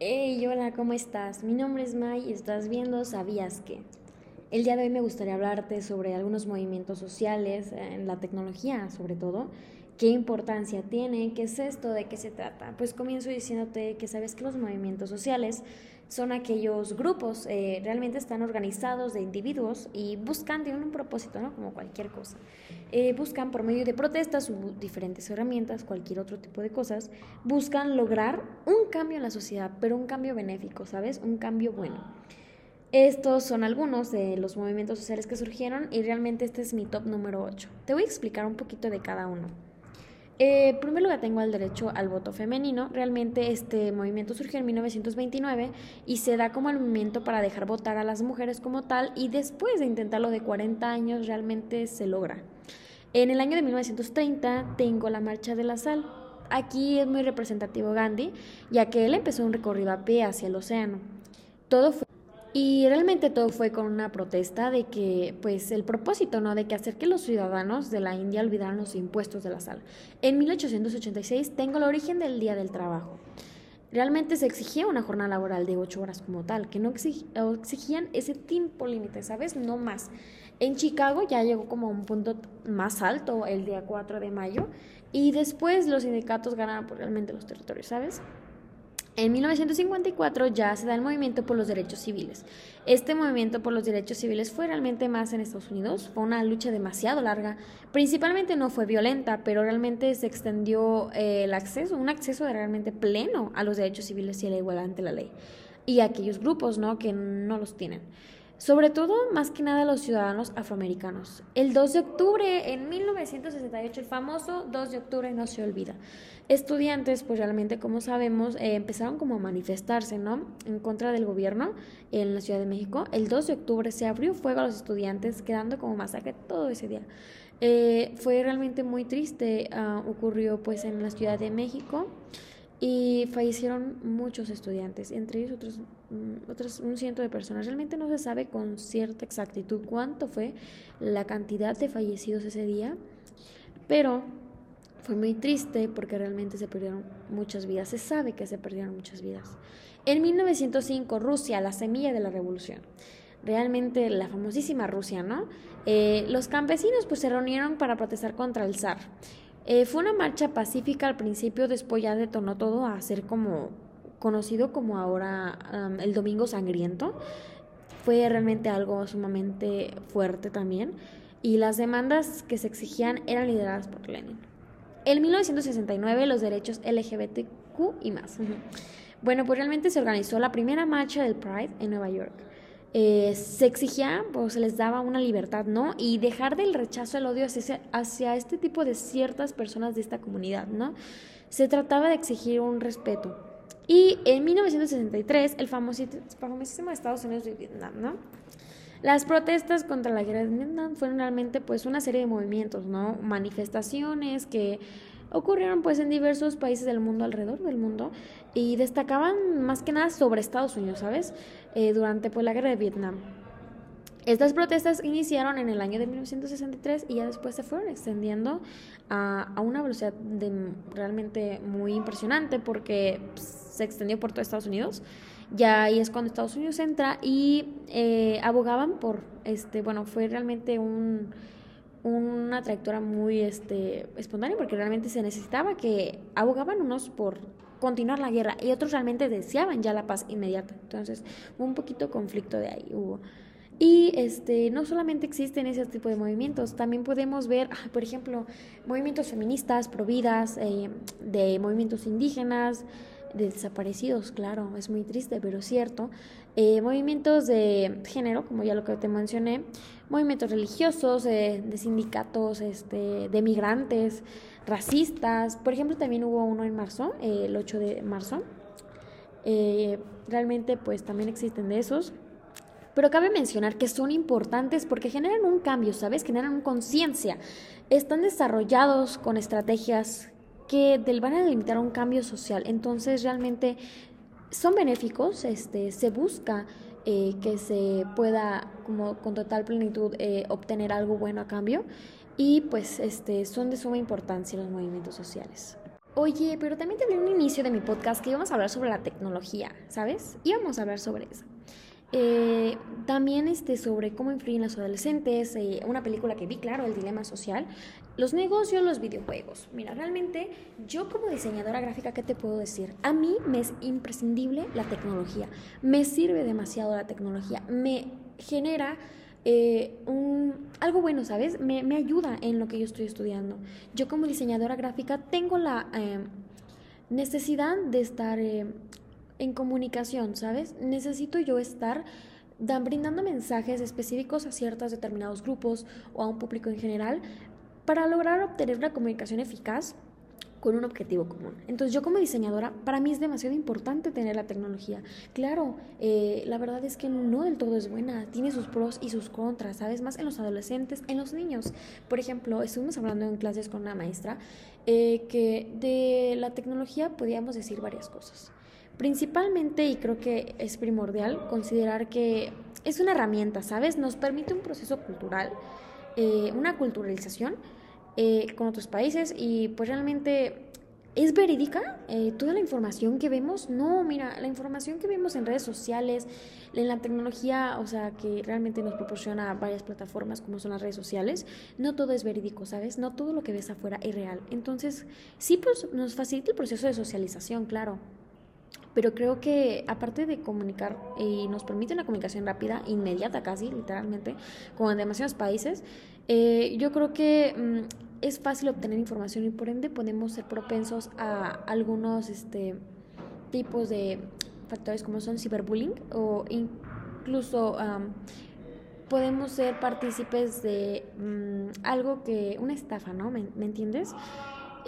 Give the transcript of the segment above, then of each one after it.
Hey, hola, ¿cómo estás? Mi nombre es May y estás viendo ¿Sabías qué? El día de hoy me gustaría hablarte sobre algunos movimientos sociales en la tecnología, sobre todo. ¿Qué importancia tiene? ¿Qué es esto? ¿De qué se trata? Pues comienzo diciéndote que sabes que los movimientos sociales son aquellos grupos, eh, realmente están organizados de individuos y buscan, tienen un propósito, ¿no? Como cualquier cosa. Eh, buscan por medio de protestas diferentes herramientas, cualquier otro tipo de cosas, buscan lograr un cambio en la sociedad, pero un cambio benéfico, ¿sabes? Un cambio bueno. Estos son algunos de los movimientos sociales que surgieron y realmente este es mi top número 8. Te voy a explicar un poquito de cada uno. Eh, primero lugar tengo el derecho al voto femenino. Realmente este movimiento surgió en 1929 y se da como el movimiento para dejar votar a las mujeres como tal y después de intentarlo de 40 años realmente se logra. En el año de 1930 tengo la Marcha de la Sal. Aquí es muy representativo Gandhi, ya que él empezó un recorrido a pie hacia el océano. Todo fue y realmente todo fue con una protesta de que, pues, el propósito, ¿no? De que hacer que los ciudadanos de la India olvidaran los impuestos de la sal. En 1886 tengo el origen del Día del Trabajo. Realmente se exigía una jornada laboral de ocho horas como tal, que no exigían ese tiempo límite, ¿sabes? No más. En Chicago ya llegó como a un punto más alto el día 4 de mayo y después los sindicatos ganaron realmente los territorios, ¿sabes? En 1954 ya se da el movimiento por los derechos civiles. Este movimiento por los derechos civiles fue realmente más en Estados Unidos, fue una lucha demasiado larga, principalmente no fue violenta, pero realmente se extendió eh, el acceso, un acceso realmente pleno a los derechos civiles y a la igualdad ante la ley, y a aquellos grupos ¿no? que no los tienen sobre todo más que nada los ciudadanos afroamericanos. El 2 de octubre en 1968, el famoso 2 de octubre no se olvida. Estudiantes, pues realmente como sabemos, eh, empezaron como a manifestarse, ¿no? En contra del gobierno en la Ciudad de México. El 2 de octubre se abrió fuego a los estudiantes, quedando como masacre todo ese día. Eh, fue realmente muy triste, ah, ocurrió pues en la Ciudad de México y fallecieron muchos estudiantes, entre ellos otros, mm, otros un ciento de personas. Realmente no se sabe con cierta exactitud cuánto fue la cantidad de fallecidos ese día, pero fue muy triste porque realmente se perdieron muchas vidas. Se sabe que se perdieron muchas vidas. En 1905, Rusia, la semilla de la revolución. Realmente la famosísima Rusia, ¿no? Eh, los campesinos pues se reunieron para protestar contra el zar. Eh, fue una marcha pacífica al principio, después ya detonó todo a ser como conocido como ahora el Domingo Sangriento. Fue realmente algo sumamente fuerte también y las demandas que se exigían eran lideradas por Lenin. En 1969 los derechos LGBTQ y más. Bueno, pues realmente se organizó la primera marcha del Pride en Nueva York. Eh, se exigía o se les daba una libertad, ¿no? Y dejar del rechazo, el odio hacia, hacia este tipo de ciertas personas de esta comunidad, ¿no? Se trataba de exigir un respeto. Y en 1963, el famosísimo Estados Unidos de Vietnam, ¿no? Las protestas contra la guerra de Vietnam fueron realmente pues una serie de movimientos, ¿no? Manifestaciones que ocurrieron pues en diversos países del mundo, alrededor del mundo, y destacaban más que nada sobre Estados Unidos, ¿sabes? Eh, durante pues la guerra de Vietnam. Estas protestas iniciaron en el año de 1963 y ya después se fueron extendiendo a, a una velocidad de, realmente muy impresionante porque pues, se extendió por todo Estados Unidos. Ya ahí es cuando Estados Unidos entra y eh, abogaban por, este, bueno, fue realmente un una trayectoria muy este, espontánea porque realmente se necesitaba que abogaban unos por continuar la guerra y otros realmente deseaban ya la paz inmediata. Entonces, un poquito conflicto de ahí, hubo. Y este, no solamente existen ese tipo de movimientos, también podemos ver, ah, por ejemplo, movimientos feministas, providas, eh, de movimientos indígenas, desaparecidos, claro, es muy triste, pero cierto. Eh, movimientos de género, como ya lo que te mencioné, movimientos religiosos, eh, de sindicatos, este, de migrantes, racistas. Por ejemplo, también hubo uno en marzo, eh, el 8 de marzo. realmente, pues también existen de esos. Pero cabe mencionar que son importantes porque generan un cambio, ¿sabes? Generan conciencia. Están desarrollados con estrategias que del van a limitar un cambio social. Entonces realmente son benéficos, este, se busca eh, que se pueda como con total plenitud eh, obtener algo bueno a cambio y pues este, son de suma importancia los movimientos sociales. Oye, pero también te un inicio de mi podcast que íbamos a hablar sobre la tecnología, ¿sabes? Íbamos a hablar sobre eso. Eh, también este, sobre cómo influyen los adolescentes, eh, una película que vi, claro, El Dilema Social, los negocios, los videojuegos. Mira, realmente yo como diseñadora gráfica, ¿qué te puedo decir? A mí me es imprescindible la tecnología, me sirve demasiado la tecnología, me genera eh, un, algo bueno, ¿sabes? Me, me, ayuda en lo que yo estoy estudiando. Yo como diseñadora gráfica tengo la eh, necesidad de estar eh, en comunicación, ¿sabes? Necesito yo estar dan, brindando mensajes específicos a ciertos determinados grupos o a un público en general para lograr obtener una comunicación eficaz con un objetivo común. Entonces yo como diseñadora, para mí es demasiado importante tener la tecnología. Claro, eh, la verdad es que no del todo es buena, tiene sus pros y sus contras, ¿sabes? Más en los adolescentes, en los niños. Por ejemplo, estuvimos hablando en clases con una maestra eh, que de la tecnología podíamos decir varias cosas. Principalmente, y creo que es primordial, considerar que es una herramienta, ¿sabes? Nos permite un proceso cultural, eh, una culturalización, eh, con otros países y pues realmente es verídica eh, toda la información que vemos. No, mira, la información que vemos en redes sociales, en la tecnología, o sea, que realmente nos proporciona varias plataformas como son las redes sociales, no todo es verídico, ¿sabes? No todo lo que ves afuera es real. Entonces, sí, pues nos facilita el proceso de socialización, claro. Pero creo que aparte de comunicar y nos permite una comunicación rápida, inmediata casi, literalmente, como en demasiados países, eh, yo creo que mm, es fácil obtener información y por ende podemos ser propensos a algunos este, tipos de factores como son ciberbullying o incluso podemos ser partícipes de mm, algo que, una estafa, ¿no? ¿Me, ¿me entiendes?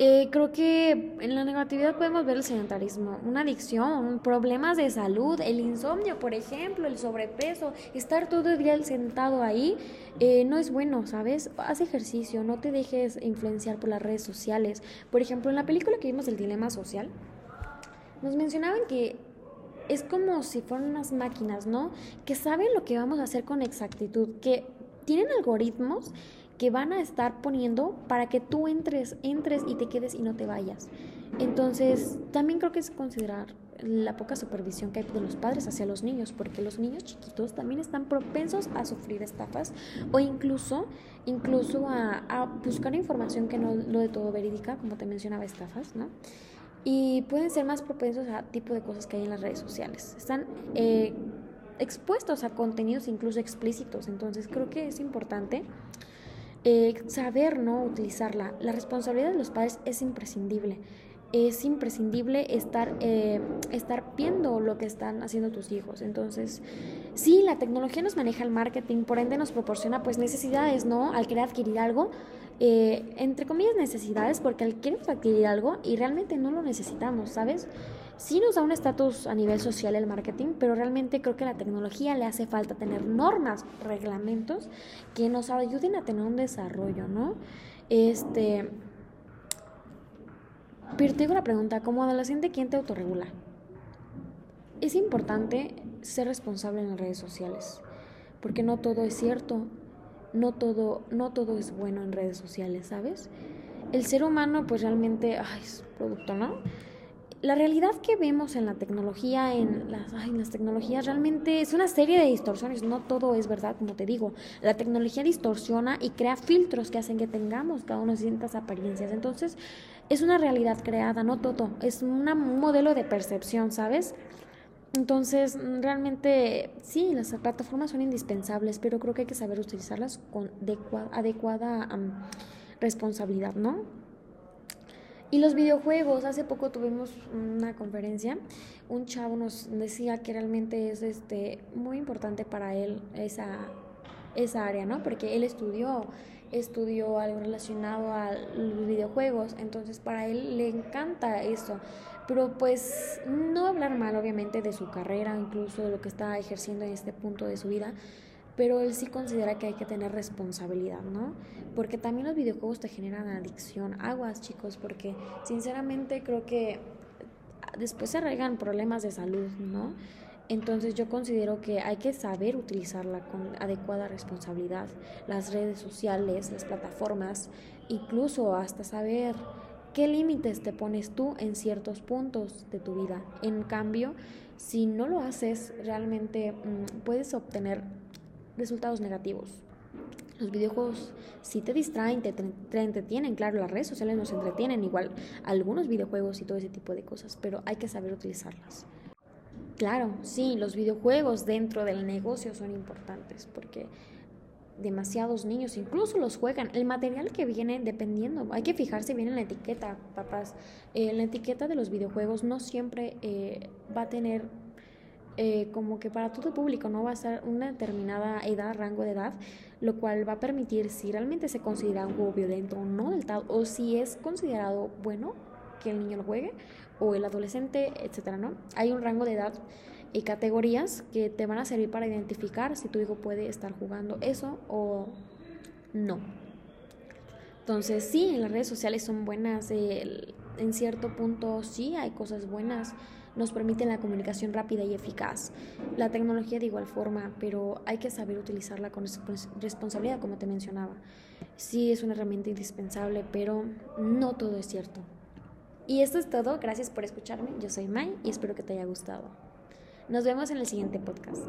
Eh, creo que en la negatividad podemos ver el sedentarismo, una adicción, problemas de salud, el insomnio, por ejemplo, el sobrepeso, estar todo el día sentado ahí eh, no es bueno, ¿sabes? Haz ejercicio, no te dejes influenciar por las redes sociales. Por ejemplo, en la película que vimos del dilema social, nos mencionaban que es como si fueran unas máquinas, ¿no? Que saben lo que vamos a hacer con exactitud, que tienen algoritmos que van a estar poniendo para que tú entres, entres y te quedes y no te vayas. Entonces, también creo que es considerar la poca supervisión que hay de los padres hacia los niños, porque los niños chiquitos también están propensos a sufrir estafas o incluso, incluso a, buscar información que no lo de todo verídica, como te mencionaba, estafas, ¿no? Y pueden ser más propensos a tipo de cosas que hay en las redes sociales. Están eh, expuestos a contenidos incluso explícitos, entonces creo que es importante eh, saber no utilizarla. La responsabilidad de los padres es imprescindible. Es imprescindible estar, eh, estar viendo lo que están haciendo tus hijos. Entonces, sí, la tecnología nos maneja el marketing, por ende nos proporciona pues necesidades, ¿no? Al querer adquirir algo, eh, entre comillas necesidades, porque al querer adquirir algo y realmente no lo necesitamos, ¿sabes? Sí nos da un estatus a nivel social el marketing, pero realmente creo que a la tecnología le hace falta tener normas, reglamentos que nos ayuden a tener un desarrollo, ¿no? Este. Pero te digo la pregunta, como adolescente, ¿quién te autorregula? Es importante ser responsable en las redes sociales, porque no todo es cierto, no todo, no todo es bueno en redes sociales, ¿sabes? El ser humano, pues realmente, ay, es producto, ¿no? La realidad que vemos en la tecnología, en las, tecnologías, realmente es una serie de distorsiones. No todo es verdad, como te digo. La tecnología distorsiona y crea filtros que hacen que tengamos cada uno ciertas apariencias. Entonces, es una realidad creada, no todo. Es un modelo de percepción, ¿sabes? Entonces, realmente, sí, las plataformas son indispensables, pero creo que hay que saber utilizarlas con adecuada, responsabilidad, ¿no? Y los videojuegos, hace poco tuvimos una conferencia, un chavo nos decía que realmente es este muy importante para él esa, esa área, ¿no? Porque él estudió, estudió algo relacionado a los videojuegos, entonces para él le encanta eso. Pero pues no hablar mal obviamente de su carrera, incluso de lo que está ejerciendo en este punto de su vida, pero él sí considera que hay que tener responsabilidad, ¿no? Porque también los videojuegos te generan adicción. Aguas, chicos, porque sinceramente creo que después se arraigan problemas de salud, ¿no? Entonces yo considero que hay que saber utilizarla con adecuada responsabilidad. Las redes sociales, las plataformas, incluso hasta saber ¿Qué límites te pones tú en ciertos puntos de tu vida? En cambio, si no lo haces, realmente mm, puedes obtener resultados negativos. Los videojuegos sí te distraen, te, te, entretienen, claro, las redes sociales nos entretienen igual, algunos videojuegos y todo ese tipo de cosas, pero hay que saber utilizarlas. Claro, sí, los videojuegos dentro del negocio son importantes porque demasiados niños incluso los juegan. El material que viene dependiendo, hay que fijarse bien en la etiqueta, papás. Eh, la etiqueta de los videojuegos no siempre eh, va a tener eh, como que para todo público, no va a ser una determinada edad, rango de edad, lo cual va a permitir si realmente se considera un juego violento o no del tal, o si es considerado bueno que el niño lo juegue, o el adolescente, etcétera, ¿no? Hay un rango de edad y categorías que te van a servir para identificar si tu hijo puede estar jugando eso o no. Entonces, sí, las redes sociales son buenas, en cierto punto sí hay cosas buenas, nos permiten la comunicación rápida y eficaz. La tecnología de igual forma, pero hay que saber utilizarla con responsabilidad, como te mencionaba. Sí es una herramienta indispensable, pero no todo es cierto. Y esto es todo, gracias por escucharme, yo soy Mai y espero que te haya gustado. Nos vemos en el siguiente podcast.